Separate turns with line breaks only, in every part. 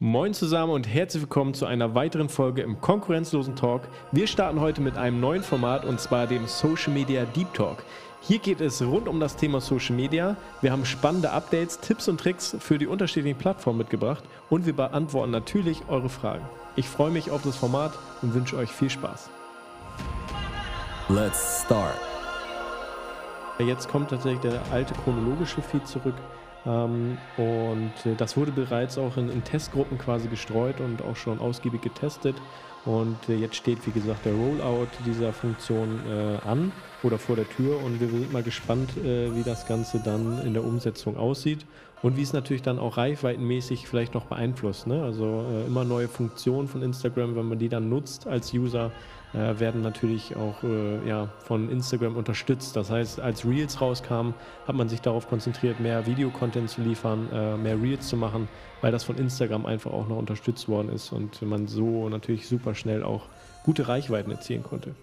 Moin zusammen und herzlich willkommen zu einer weiteren Folge im konkurrenzlosen Talk. Wir starten heute mit einem neuen Format und zwar dem Social Media Deep Talk. Hier geht es rund um das Thema Social Media. Wir haben spannende Updates, Tipps und Tricks für die unterschiedlichen Plattformen mitgebracht und wir beantworten natürlich eure Fragen. Ich freue mich auf das Format und wünsche euch viel Spaß.
Let's start.
Jetzt kommt tatsächlich der alte chronologische Feed zurück. Ähm, und äh, das wurde bereits auch in, in, Testgruppen quasi gestreut und auch schon ausgiebig getestet. Und äh, jetzt steht, wie gesagt, der Rollout dieser Funktion äh, an oder vor der Tür. Und wir sind mal gespannt, äh, wie das Ganze dann in der Umsetzung aussieht und wie es natürlich dann auch reichweitenmäßig vielleicht noch beeinflusst. Ne? Also äh, immer neue Funktionen von Instagram, wenn man die dann nutzt als User, äh, werden natürlich auch äh, ja, von Instagram unterstützt. Das heißt, als Reels rauskam, hat man sich darauf konzentriert, mehr Videocontent zu liefern, äh, mehr Reels zu machen, weil das von Instagram einfach auch noch unterstützt worden ist und man so natürlich super schnell auch gute Reichweiten erzielen konnte.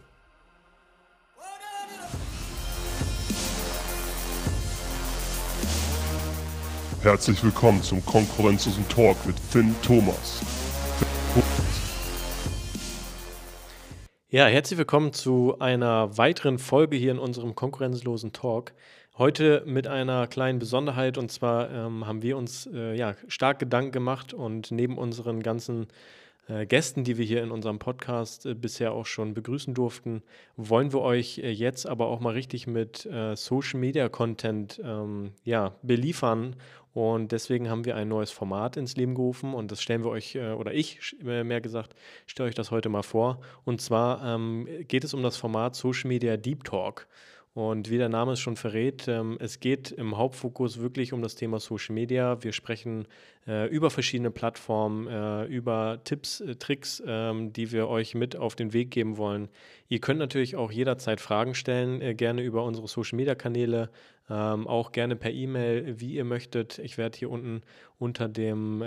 Herzlich willkommen zum konkurrenzlosen Talk mit Finn Thomas.
Ja, herzlich willkommen zu einer weiteren Folge hier in unserem konkurrenzlosen Talk. Heute mit einer kleinen Besonderheit und zwar ähm, haben wir uns äh, ja, stark Gedanken gemacht und neben unseren ganzen äh, Gästen, die wir hier in unserem Podcast äh, bisher auch schon begrüßen durften, wollen wir euch äh, jetzt aber auch mal richtig mit äh, Social Media Content ähm, ja, beliefern und deswegen haben wir ein neues Format ins Leben gerufen und das stellen wir euch, äh, oder ich äh, mehr gesagt, stelle euch das heute mal vor. Und zwar ähm, geht es um das Format Social Media Deep Talk. Und wie der Name es schon verrät, ähm, es geht im Hauptfokus wirklich um das Thema Social Media. Wir sprechen äh, über verschiedene Plattformen, äh, über Tipps, äh, Tricks, ähm, die wir euch mit auf den Weg geben wollen. Ihr könnt natürlich auch jederzeit Fragen stellen, gerne über unsere Social Media Kanäle, ähm, auch gerne per E-Mail, wie ihr möchtet. Ich werde hier unten unter dem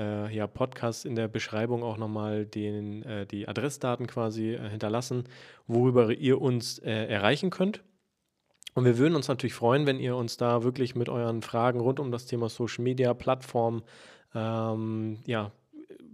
Podcast in der Beschreibung auch nochmal den, die Adressdaten quasi hinterlassen, worüber ihr uns erreichen könnt. Und wir würden uns natürlich freuen, wenn ihr uns da wirklich mit euren Fragen rund um das Thema Social Media, Plattform, ähm, ja,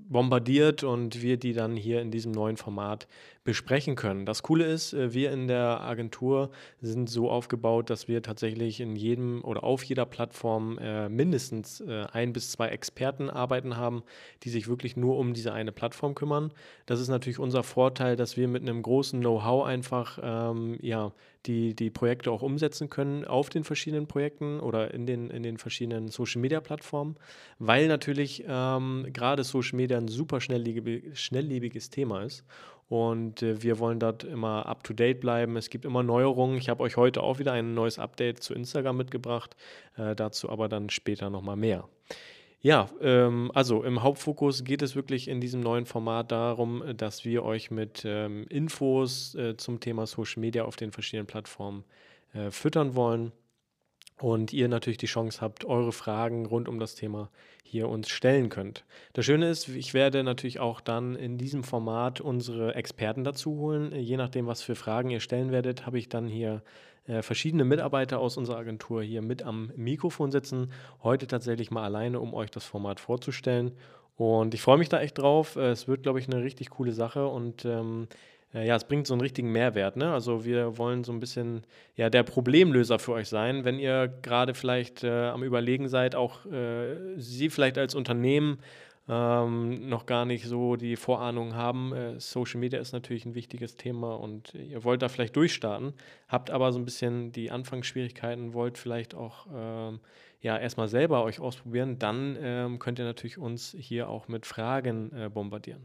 bombardiert und wir die dann hier in diesem neuen Format besprechen können. Das Coole ist, äh, wir in der Agentur sind so aufgebaut, dass wir tatsächlich in jedem oder auf jeder Plattform äh, mindestens äh, ein bis zwei Experten arbeiten haben, die sich wirklich nur um diese eine Plattform kümmern. Das ist natürlich unser Vorteil, dass wir mit einem großen Know-how einfach ähm, ja, die, die Projekte auch umsetzen können auf den verschiedenen Projekten oder in den, in den verschiedenen Social-Media-Plattformen, weil natürlich ähm, gerade Social Media ein super schnelllebiges Thema ist und äh, wir wollen dort immer up to date bleiben. Es gibt immer Neuerungen. Ich habe euch heute auch wieder ein neues Update zu Instagram mitgebracht. Äh, dazu aber dann später nochmal mehr. Ja, ähm, also im Hauptfokus geht es wirklich in diesem neuen Format darum, dass wir euch mit ähm, Infos äh, zum Thema Social Media auf den verschiedenen Plattformen äh, füttern wollen und ihr natürlich die Chance habt, eure Fragen rund um das Thema hier uns stellen könnt. Das Schöne ist, ich werde natürlich auch dann in diesem Format unsere Experten dazu holen. Je nachdem, was für Fragen ihr stellen werdet, habe ich dann hier äh, verschiedene Mitarbeiter aus unserer Agentur hier mit am Mikrofon sitzen. Heute tatsächlich mal alleine, um euch das Format vorzustellen. Und ich freue mich da echt drauf. Es wird, glaube ich, eine richtig coole Sache und ähm, äh, ja, es bringt so einen richtigen Mehrwert. Ne? Also wir wollen so ein bisschen ja, der Problemlöser für euch sein, wenn ihr gerade vielleicht äh, am Überlegen seid, auch äh, Sie vielleicht als Unternehmen ähm, noch gar nicht so die Vorahnung haben. Äh, Social Media ist natürlich ein wichtiges Thema und ihr wollt da vielleicht durchstarten, habt aber so ein bisschen die Anfangsschwierigkeiten, wollt vielleicht auch ähm, ja erstmal selber euch ausprobieren, dann ähm, könnt ihr natürlich uns hier auch mit Fragen äh, bombardieren.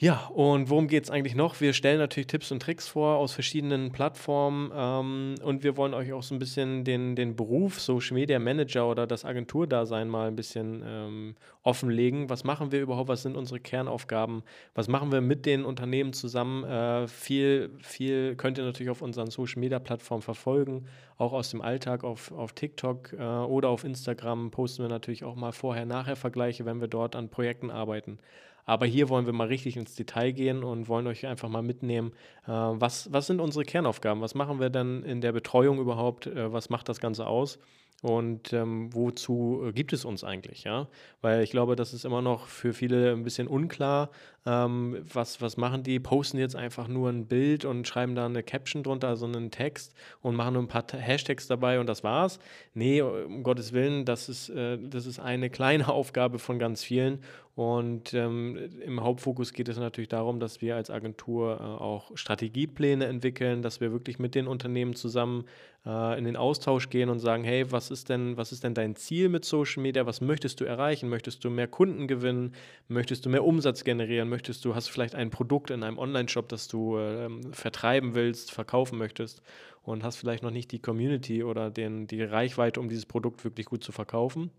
Ja, und worum geht es eigentlich noch? Wir stellen natürlich Tipps und Tricks vor aus verschiedenen Plattformen ähm, und wir wollen euch auch so ein bisschen den, den Beruf Social Media Manager oder das Agenturdasein mal ein bisschen ähm, offenlegen. Was machen wir überhaupt? Was sind unsere Kernaufgaben? Was machen wir mit den Unternehmen zusammen? Äh, viel, viel könnt ihr natürlich auf unseren Social Media Plattformen verfolgen, auch aus dem Alltag auf, auf TikTok äh, oder auf Instagram posten wir natürlich auch mal Vorher-Nachher-Vergleiche, wenn wir dort an Projekten arbeiten. Aber hier wollen wir mal richtig ins Detail gehen und wollen euch einfach mal mitnehmen, äh, was, was sind unsere Kernaufgaben? Was machen wir denn in der Betreuung überhaupt? Äh, was macht das Ganze aus? und ähm, wozu äh, gibt es uns eigentlich, ja? Weil ich glaube, das ist immer noch für viele ein bisschen unklar. Ähm, was, was machen die? Posten jetzt einfach nur ein Bild und schreiben da eine Caption drunter, also einen Text und machen nur ein paar Hashtags dabei und das war's. Nee, um Gottes Willen, das ist, äh, das ist eine kleine Aufgabe von ganz vielen. Und ähm, im Hauptfokus geht es natürlich darum, dass wir als Agentur äh, auch Strategiepläne entwickeln, dass wir wirklich mit den Unternehmen zusammen äh, in den Austausch gehen und sagen, hey, was ist denn, was ist denn dein Ziel mit Social Media? Was möchtest du erreichen? Möchtest du mehr Kunden gewinnen? Möchtest du mehr Umsatz generieren? Möchtest du, hast du vielleicht ein Produkt in einem Online-Shop, das du äh, vertreiben willst, verkaufen möchtest und hast vielleicht noch nicht die Community oder den, die Reichweite, um dieses Produkt wirklich gut zu verkaufen?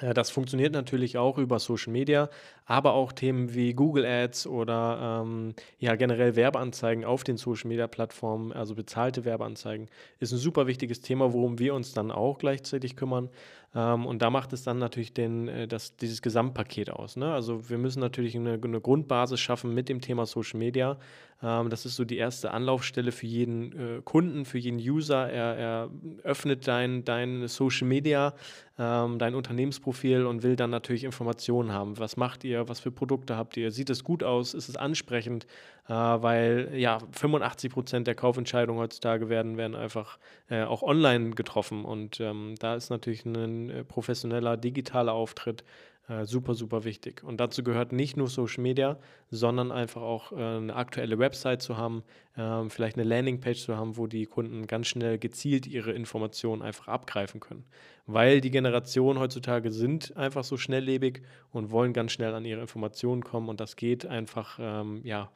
Äh, das funktioniert natürlich auch über Social Media, aber auch Themen wie Google Ads oder ähm, ja generell Werbeanzeigen auf den Social Media Plattformen, also bezahlte Werbeanzeigen, ist ein super wichtiges Thema, worum wir uns dann auch gleichzeitig kümmern. Ähm, und da macht es dann natürlich den, äh, das, dieses Gesamtpaket aus. Ne? Also wir müssen natürlich eine, eine, Grundbasis schaffen mit dem Thema Social Media. Ähm, das ist so die erste Anlaufstelle für jeden äh, Kunden, für jeden User. Er, er öffnet dein, dein Social Media, ähm, dein Unternehmensprofil und will dann natürlich Informationen haben. Was macht ihr? Was für Produkte habt ihr? Sieht es gut aus? Ist es ansprechend? Äh, weil ja 85 Prozent der Kaufentscheidungen heutzutage werden, werden einfach äh, auch online getroffen. Und ähm, da ist natürlich ein äh, professioneller digitaler Auftritt äh, super, super wichtig. Und dazu gehört nicht nur Social Media, sondern einfach auch äh, eine aktuelle Website zu haben, äh, vielleicht eine Landingpage zu haben, wo die Kunden ganz schnell gezielt ihre Informationen einfach abgreifen können. Weil die Generationen heutzutage sind einfach so schnelllebig und wollen ganz schnell an ihre Informationen kommen und das geht einfach, ähm, ja,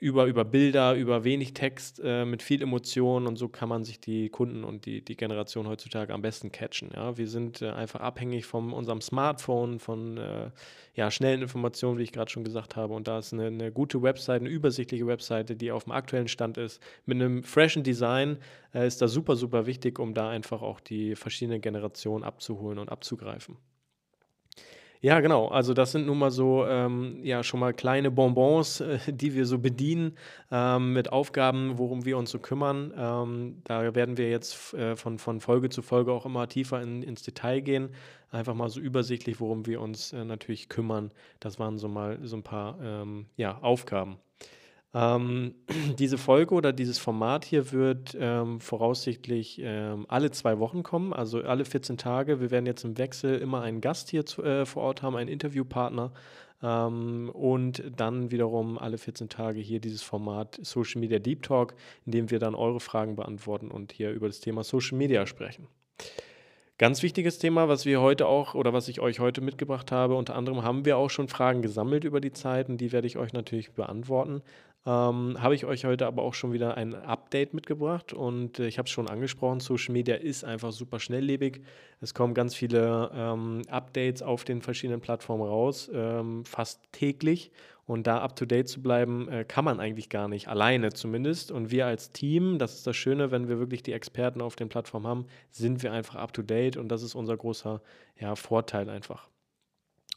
über, über Bilder, über wenig Text, äh, mit viel Emotion und so kann man sich die Kunden und die, die Generation heutzutage am besten catchen. Ja? Wir sind äh, einfach abhängig von unserem Smartphone, von äh, ja, schnellen Informationen, wie ich gerade schon gesagt habe. Und da ist eine, eine, gute Website, eine übersichtliche Webseite, die auf dem aktuellen Stand ist, mit einem freshen Design, äh, ist da super, super wichtig, um da einfach auch die verschiedenen Generationen abzuholen und abzugreifen. Ja, genau. Also das sind nun mal so, ähm, ja, schon mal kleine Bonbons, äh, die wir so bedienen ähm, mit Aufgaben, worum wir uns so kümmern. Ähm, da werden wir jetzt äh, von, von Folge zu Folge auch immer tiefer in, ins Detail gehen. Einfach mal so übersichtlich, worum wir uns äh, natürlich kümmern. Das waren so mal so ein paar ähm, ja, Aufgaben. Ähm, diese Folge oder dieses Format hier wird ähm, voraussichtlich ähm, alle zwei Wochen kommen, also alle 14 Tage. Wir werden jetzt im Wechsel immer einen Gast hier zu, äh, vor Ort haben, einen Interviewpartner. Ähm, und dann wiederum alle 14 Tage hier dieses Format Social Media Deep Talk, in dem wir dann eure Fragen beantworten und hier über das Thema Social Media sprechen. Ganz wichtiges Thema, was wir heute auch oder was ich euch heute mitgebracht habe. Unter anderem haben wir auch schon Fragen gesammelt über die Zeit und die werde ich euch natürlich beantworten ähm, habe ich euch heute aber auch schon wieder ein Update mitgebracht und äh, ich habe es schon angesprochen, Social Media ist einfach super schnelllebig. Es kommen ganz viele ähm, Updates auf den verschiedenen Plattformen raus, ähm, fast täglich. Und da up-to-date zu bleiben, äh, kann man eigentlich gar nicht, alleine zumindest. Und wir als Team, das ist das Schöne, wenn wir wirklich die Experten auf den Plattformen haben, sind wir einfach up-to-date und das ist unser großer ja, Vorteil einfach.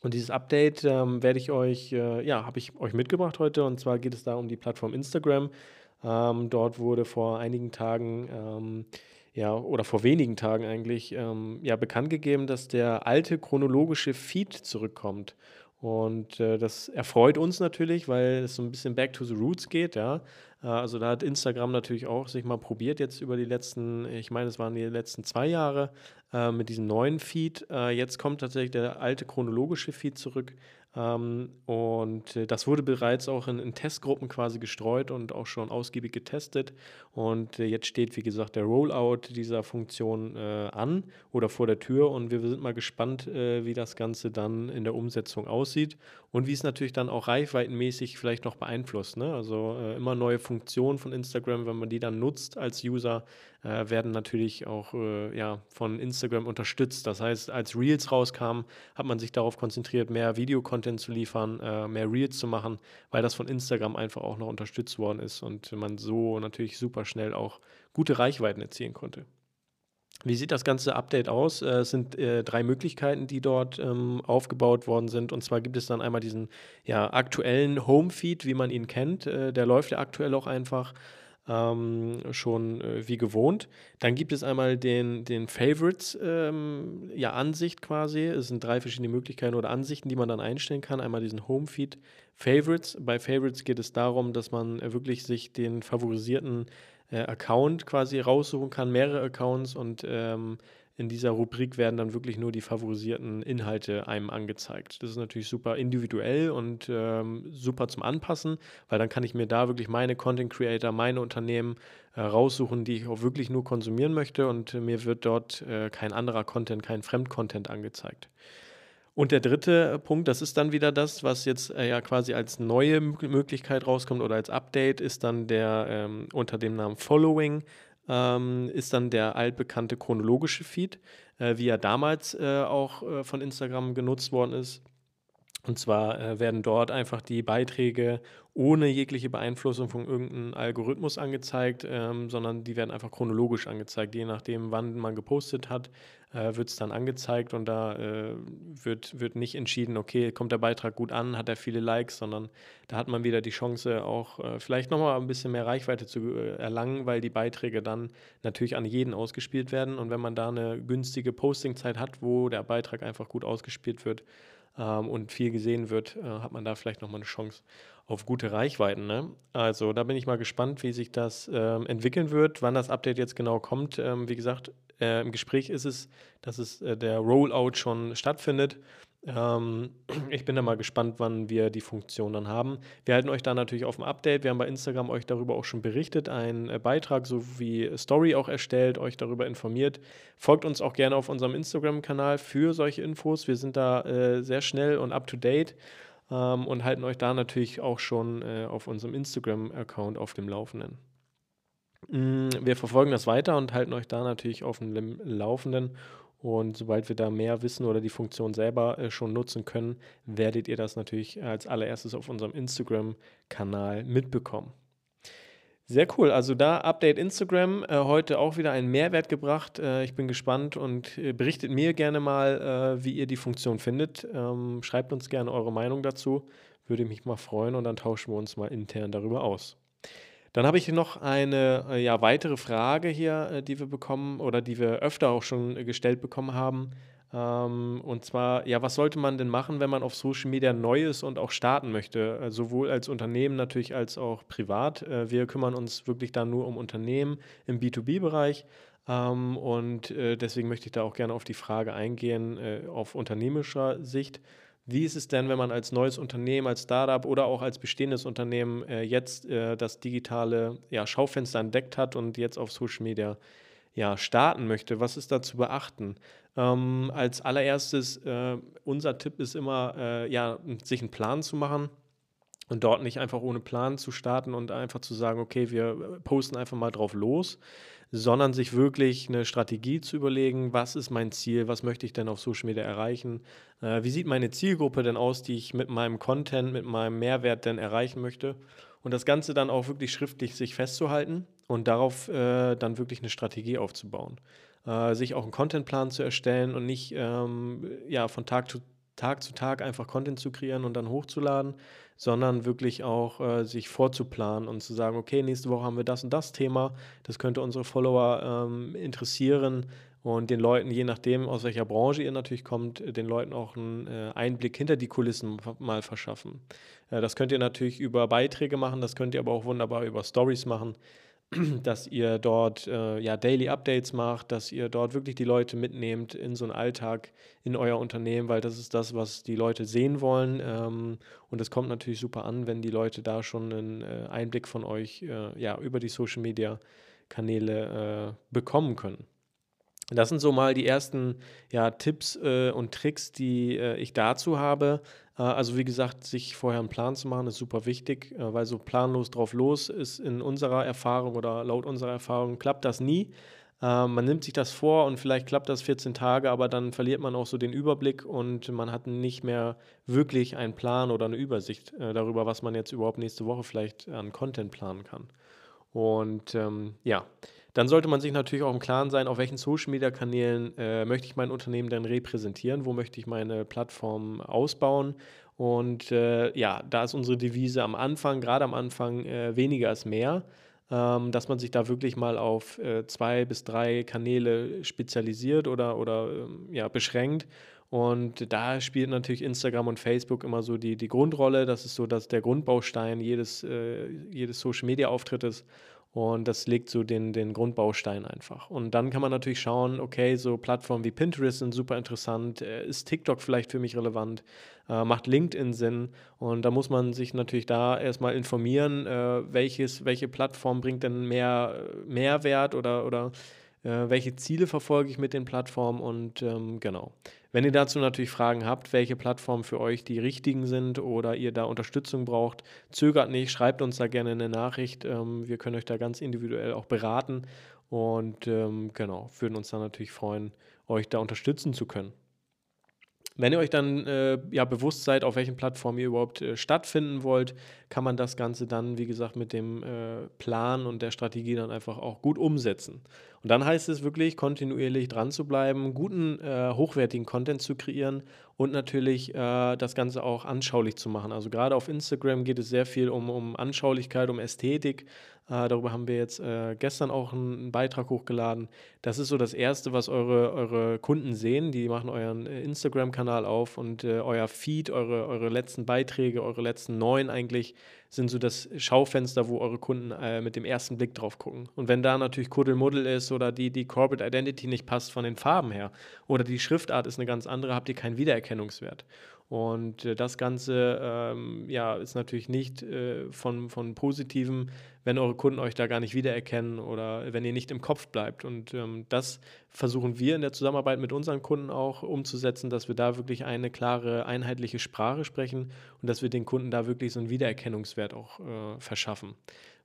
Und dieses Update ähm, werde ich euch, äh, ja, habe ich euch mitgebracht heute. Und zwar geht es da um die Plattform Instagram. Ähm, dort wurde vor einigen Tagen, ähm, ja, oder vor wenigen Tagen eigentlich, ähm, ja, bekannt gegeben, dass der alte chronologische Feed zurückkommt. Und äh, das erfreut uns natürlich, weil es so ein bisschen back to the roots geht, ja. Äh, also da hat Instagram natürlich auch sich mal probiert jetzt über die letzten, ich meine, es waren die letzten zwei Jahre äh, mit diesem neuen Feed. Äh, jetzt kommt tatsächlich der alte chronologische Feed zurück. Ähm, und äh, das wurde bereits auch in, in, Testgruppen quasi gestreut und auch schon ausgiebig getestet. Und äh, jetzt steht, wie gesagt, der Rollout dieser Funktion äh, an oder vor der Tür. Und wir sind mal gespannt, äh, wie das Ganze dann in der Umsetzung aussieht und wie es natürlich dann auch reichweitenmäßig vielleicht noch beeinflusst. Ne? Also äh, immer neue Funktionen von Instagram, wenn man die dann nutzt als User, äh, werden natürlich auch äh, ja, von Instagram unterstützt. Das heißt, als Reels rauskamen, hat man sich darauf konzentriert, mehr Videocontent zu liefern, äh, mehr Reels zu machen, weil das von Instagram einfach auch noch unterstützt worden ist und man so natürlich super schnell auch gute Reichweiten erzielen konnte. Wie sieht das ganze Update aus? Äh, es sind äh, drei Möglichkeiten, die dort ähm, aufgebaut worden sind. Und zwar gibt es dann einmal diesen ja, aktuellen Home-Feed, wie man ihn kennt. Äh, der läuft ja aktuell auch einfach. ähm, schon äh, wie gewohnt. Dann gibt es einmal den, den Favorites, ähm, ja, Ansicht quasi. Es sind drei verschiedene Möglichkeiten oder Ansichten, die man dann einstellen kann. Einmal diesen Homefeed Favorites. Bei Favorites geht es darum, dass man wirklich sich den favorisierten äh, Account quasi raussuchen kann, mehrere Accounts und ähm, in dieser Rubrik werden dann wirklich nur die favorisierten Inhalte einem angezeigt. Das ist natürlich super individuell und ähm, super zum Anpassen, weil dann kann ich mir da wirklich meine Content Creator, meine Unternehmen äh, raussuchen, die ich auch wirklich nur konsumieren möchte und mir wird dort äh, kein anderer Content, kein Fremdcontent angezeigt. Und der dritte Punkt, das ist dann wieder das, was jetzt äh, ja quasi als neue Möglichkeit rauskommt oder als Update, ist dann der ähm, unter dem Namen Following ähm, ist dann der altbekannte chronologische Feed, äh, wie er damals äh, auch äh, von Instagram genutzt worden ist. Und zwar äh, werden dort einfach die Beiträge ohne jegliche Beeinflussung von irgendeinem Algorithmus angezeigt, ähm, sondern die werden einfach chronologisch angezeigt. Je nachdem, wann man gepostet hat, äh, wird es dann angezeigt und da äh, wird, wird nicht entschieden, okay, kommt der Beitrag gut an, hat er viele Likes, sondern da hat man wieder die Chance, auch äh, vielleicht nochmal ein bisschen mehr Reichweite zu äh, erlangen, weil die Beiträge dann natürlich an jeden ausgespielt werden. Und wenn man da eine günstige Postingzeit hat, wo der Beitrag einfach gut ausgespielt wird, ähm, und viel gesehen wird, äh, hat man da vielleicht nochmal eine Chance auf gute Reichweiten. Ne? Also da bin ich mal gespannt, wie sich das ähm, entwickeln wird, wann das Update jetzt genau kommt. Ähm, wie gesagt, äh, im Gespräch ist es, dass es äh, der Rollout schon stattfindet. Ähm, ich bin da mal gespannt, wann wir die Funktion dann haben. Wir halten euch da natürlich auf dem Update. Wir haben bei Instagram euch darüber auch schon berichtet, einen äh, Beitrag sowie Story auch erstellt, euch darüber informiert. Folgt uns auch gerne auf unserem Instagram-Kanal für solche Infos. Wir sind da äh, sehr schnell und up-to-date ähm, und halten euch da natürlich auch schon äh, auf unserem Instagram-Account auf dem Laufenden. Mm, wir verfolgen das weiter und halten euch da natürlich auf dem Laufenden und sobald wir da mehr wissen oder die Funktion selber äh, schon nutzen können, werdet ihr das natürlich als allererstes auf unserem Instagram-Kanal mitbekommen. Sehr cool. Also da Update Instagram äh, heute auch wieder einen Mehrwert gebracht. Äh, ich bin gespannt und berichtet mir gerne mal, wie ihr die Funktion findet. Ähm, schreibt uns gerne eure Meinung dazu. Würde mich mal freuen und dann tauschen wir uns mal intern darüber aus. Dann habe ich noch eine äh, ja, weitere Frage hier, äh, die wir bekommen oder die wir öfter auch schon äh, gestellt bekommen haben. Ähm, und zwar, ja, was sollte man denn machen, wenn man auf Social Media neu ist und auch starten möchte? Sowohl als Unternehmen natürlich als auch privat. Wir kümmern uns wirklich da nur um Unternehmen im B2B-Bereich. Ähm, und deswegen möchte ich da auch gerne auf die Frage eingehen, auf unternehmischer Sicht. Wie ist es denn, wenn man als neues Unternehmen, als Startup oder auch als bestehendes Unternehmen äh, jetzt äh, das digitale ja, Schaufenster entdeckt hat und jetzt auf Social Media ja, starten möchte? Was ist da zu beachten? Ähm, als allererstes, äh, unser Tipp ist immer, äh, ja, sich einen Plan zu machen und dort nicht einfach ohne Plan zu starten und einfach zu sagen, okay, wir posten einfach mal drauf los, sondern sich wirklich eine Strategie zu überlegen, was ist mein Ziel, was möchte ich denn auf Social Media erreichen, äh, wie sieht meine Zielgruppe denn aus, die ich mit meinem Content, mit meinem Mehrwert denn erreichen möchte und das Ganze dann auch wirklich schriftlich sich festzuhalten und darauf äh, dann wirklich eine Strategie aufzubauen. Äh, sich auch einen Contentplan zu erstellen und nicht ähm, ja, von Tag zu Tag zu Tag einfach Content zu kreieren und dann hochzuladen, sondern wirklich auch äh, sich vorzuplanen und zu sagen, okay, nächste Woche haben wir das und das Thema, das könnte unsere Follower ähm, interessieren und den Leuten, je nachdem, aus welcher Branche ihr natürlich kommt, den Leuten auch einen äh, Einblick hinter die Kulissen mal verschaffen. Äh, das könnt ihr natürlich über Beiträge machen, das könnt ihr aber auch wunderbar über Stories machen. dass ihr dort äh, ja Daily Updates macht, dass ihr dort wirklich die Leute mitnehmt in so einen Alltag in euer Unternehmen, weil das ist das, was die Leute sehen wollen. Ähm, und es kommt natürlich super an, wenn die Leute da schon einen äh, Einblick von euch äh, ja über die Social Media Kanäle äh, bekommen können. Das sind so mal die ersten ja, Tipps äh, und Tricks, die äh, ich dazu habe. Äh, also wie gesagt, sich vorher einen Plan zu machen, ist super wichtig, äh, weil so planlos drauf los ist in unserer Erfahrung oder laut unserer Erfahrung klappt das nie. Äh, man nimmt sich das vor und vielleicht klappt das 14 Tage, aber dann verliert man auch so den Überblick und man hat nicht mehr wirklich einen Plan oder eine Übersicht darüber, was man jetzt überhaupt nächste Woche vielleicht an Content planen kann. Und ähm, ja, dann sollte man sich natürlich auch im Klaren sein, auf welchen Social-Media-Kanälen äh, möchte ich mein Unternehmen denn repräsentieren, wo möchte ich meine Plattform ausbauen. Und äh, ja, da ist unsere Devise am Anfang, gerade am Anfang, äh, weniger ist mehr. ähm, dass man sich da wirklich mal auf äh, zwei bis drei Kanäle spezialisiert oder, oder ähm, ja, beschränkt. Und da spielt natürlich Instagram und Facebook immer so die, die Grundrolle. Das ist so dass der Grundbaustein jedes, äh, jedes Social-Media-Auftrittes. Und das legt so den, den Grundbaustein einfach. Und dann kann man natürlich schauen, okay, so Plattformen wie Pinterest sind super interessant. Äh, ist TikTok vielleicht für mich relevant? Äh, macht LinkedIn Sinn? Und da muss man sich natürlich da erstmal informieren, äh, welches, welche Plattform bringt denn mehr Mehrwert oder, oder äh, welche Ziele verfolge ich mit den Plattformen und ähm, genau. Wenn ihr dazu natürlich Fragen habt, welche Plattformen für euch die richtigen sind oder ihr da Unterstützung braucht, zögert nicht, schreibt uns da gerne eine Nachricht. Ähm, wir können euch da ganz individuell auch beraten und ähm, genau, würden uns dann natürlich freuen, euch da unterstützen zu können. Wenn ihr euch dann äh, ja bewusst seid, auf welchen Plattformen ihr überhaupt äh, stattfinden wollt, kann man das Ganze dann, wie gesagt, mit dem äh, Plan und der Strategie dann einfach auch gut umsetzen. Und dann heißt es wirklich, kontinuierlich dran zu bleiben, guten, äh, hochwertigen Content zu kreieren und natürlich äh, das Ganze auch anschaulich zu machen. Also gerade auf Instagram geht es sehr viel um, um Anschaulichkeit, um Ästhetik. Äh, darüber haben wir jetzt äh, gestern auch einen, einen, Beitrag hochgeladen. Das ist so das Erste, was eure, eure Kunden sehen. Die machen euren äh, Instagram-Kanal auf und äh, euer Feed, eure, eure letzten Beiträge, eure letzten neun eigentlich sind so das Schaufenster, wo eure Kunden äh, mit dem ersten Blick drauf gucken. Und wenn da natürlich Kuddelmuddel ist oder die, die Corporate Identity nicht passt von den Farben her oder die Schriftart ist eine ganz andere, habt ihr keinen Wiedererkennungswert. Und äh, das Ganze ähm, ja, ist natürlich nicht äh, von, von Positivem, wenn eure Kunden euch da gar nicht wiedererkennen oder wenn ihr nicht im Kopf bleibt. Und ähm, das versuchen wir in der Zusammenarbeit mit unseren Kunden auch umzusetzen, dass wir da wirklich eine klare, einheitliche Sprache sprechen und dass wir den Kunden da wirklich so einen Wiedererkennungswert auch äh, verschaffen.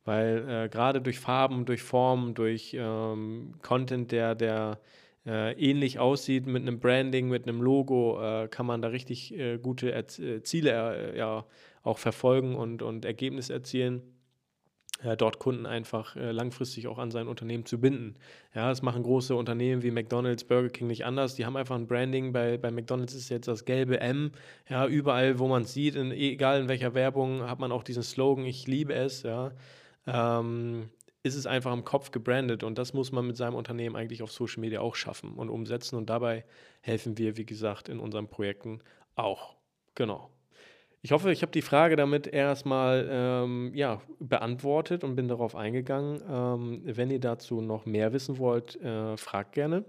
Weil äh, gerade durch Farben, durch Formen, durch ähm, Content, der, der äh, ähnlich aussieht mit einem Branding, mit einem Logo, äh, kann man da richtig äh, gute er äh, Ziele ja, auch verfolgen und, und Ergebnisse erzielen. Dort Kunden einfach langfristig auch an sein Unternehmen zu binden. Ja, das machen große Unternehmen wie McDonald's, Burger King nicht anders. Die haben einfach ein Branding. Bei, bei McDonald's ist jetzt das gelbe M. Ja, überall, wo man es sieht, in, egal in welcher Werbung, hat man auch diesen Slogan, ich liebe es. Ja. Ähm, ist es einfach im Kopf gebrandet und das muss man mit seinem Unternehmen eigentlich auf Social Media auch schaffen und umsetzen und dabei helfen wir, wie gesagt, in unseren Projekten auch. Genau. Ich hoffe, ich habe die Frage damit erstmal ähm, ja, beantwortet und bin darauf eingegangen. Ähm, wenn ihr dazu noch mehr wissen wollt, äh, fragt gerne.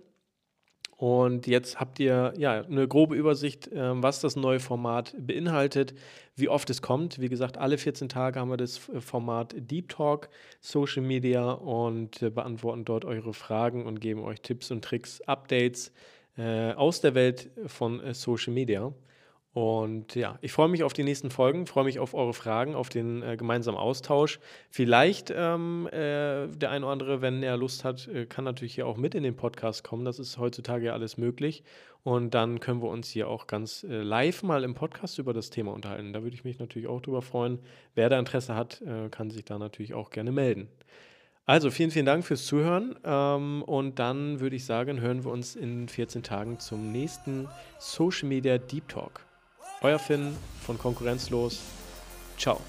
Und jetzt habt ihr ja eine grobe Übersicht, äh, was das neue Format beinhaltet, wie oft es kommt. Wie gesagt, alle 14 Tage haben wir das äh, Format Deep Talk, Social Media und äh, beantworten dort eure Fragen und geben euch Tipps und Tricks, Updates äh, aus der Welt von äh, Social Media. Und ja, ich freue mich auf die nächsten Folgen, freue mich auf eure Fragen, auf den äh, gemeinsamen Austausch. Vielleicht ähm, äh, der eine oder andere, wenn er Lust hat, äh, kann natürlich hier auch mit in den Podcast kommen. Das ist heutzutage ja alles möglich. Und dann können wir uns hier auch ganz äh, live mal im Podcast über das Thema unterhalten. Da würde ich mich natürlich auch drüber freuen. Wer da Interesse hat, äh, kann sich da natürlich auch gerne melden. Also vielen, vielen Dank fürs Zuhören. Ähm, und dann würde ich sagen, hören wir uns in 14 Tagen zum nächsten Social Media Deep Talk. Euer Finn von Konkurrenzlos. Ciao.